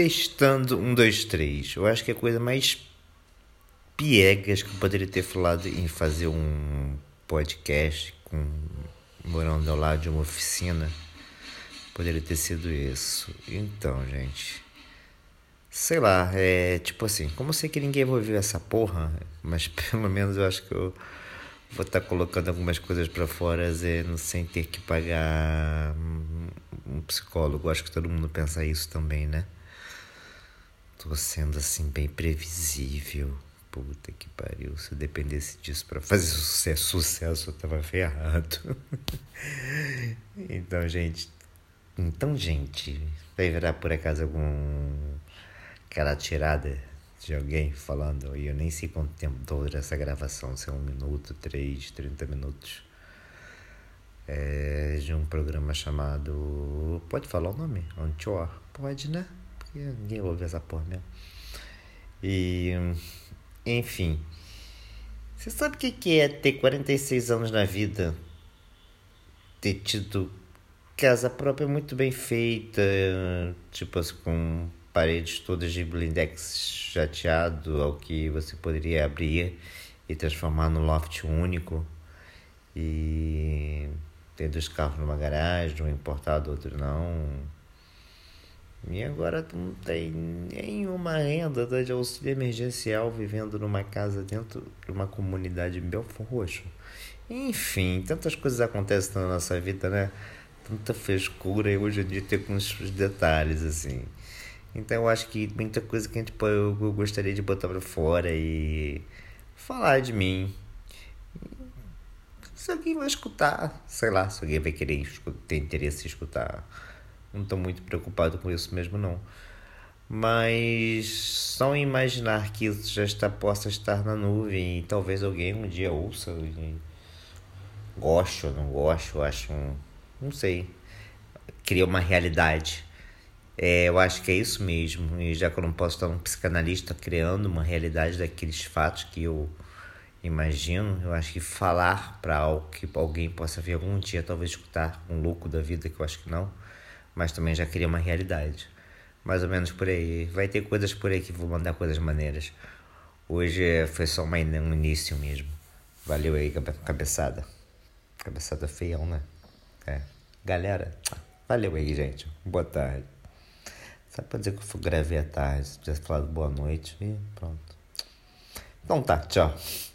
Testando um, dois, três. Eu acho que a coisa mais piegas que eu poderia ter falado em fazer um podcast com morando ao lado de uma oficina poderia ter sido isso. Então, gente, sei lá, é tipo assim, como eu sei que ninguém vai ouvir essa porra, mas pelo menos eu acho que eu vou estar tá colocando algumas coisas para fora é, sem ter que pagar um psicólogo. Acho que todo mundo pensa isso também, né? Tô sendo assim bem previsível. Puta que pariu. Se eu dependesse disso para fazer sucesso, sucesso, eu tava ferrado. então, gente. Então, gente, vai virar por acaso algum. aquela tirada de alguém falando, e eu nem sei quanto tempo dura essa gravação, se é um minuto, três, trinta minutos. É de um programa chamado. Pode falar o nome? Antior? Pode, né? Ninguém ouve essa porra mesmo. E. Enfim. Você sabe o que é ter 46 anos na vida? Ter tido casa própria muito bem feita, tipo assim, com paredes todas de blindex chateado, ao que você poderia abrir e transformar no loft único. E ter dois carros numa garagem, um importado, outro não e agora tu não tem nenhuma renda tá de auxílio emergencial vivendo numa casa dentro de uma comunidade em Belfort Roxo. Enfim, tantas coisas acontecem na nossa vida, né? Tanta frescura e hoje em dia tem alguns detalhes, assim. Então eu acho que muita coisa que a gente eu gostaria de botar pra fora e falar de mim. Se alguém vai escutar, sei lá, se alguém vai querer ter interesse em escutar não estou muito preocupado com isso mesmo não. Mas só imaginar que isso já está possa estar na nuvem e talvez alguém um dia ouça e goste ou não goste, acho um, não sei, cria uma realidade. É, eu acho que é isso mesmo. E já que eu não posso estar um psicanalista criando uma realidade daqueles fatos que eu imagino, eu acho que falar para algo que alguém possa ver algum dia, talvez escutar um louco da vida, que eu acho que não mas também já queria uma realidade. Mais ou menos por aí. Vai ter coisas por aí que vou mandar coisas maneiras. Hoje foi só uma, um início mesmo. Valeu aí, cabeçada. Cabeçada feião, né? É. Galera, valeu aí, gente. Boa tarde. Só pra dizer que eu gravei à tarde, tivesse falado boa noite e pronto. Então tá, tchau.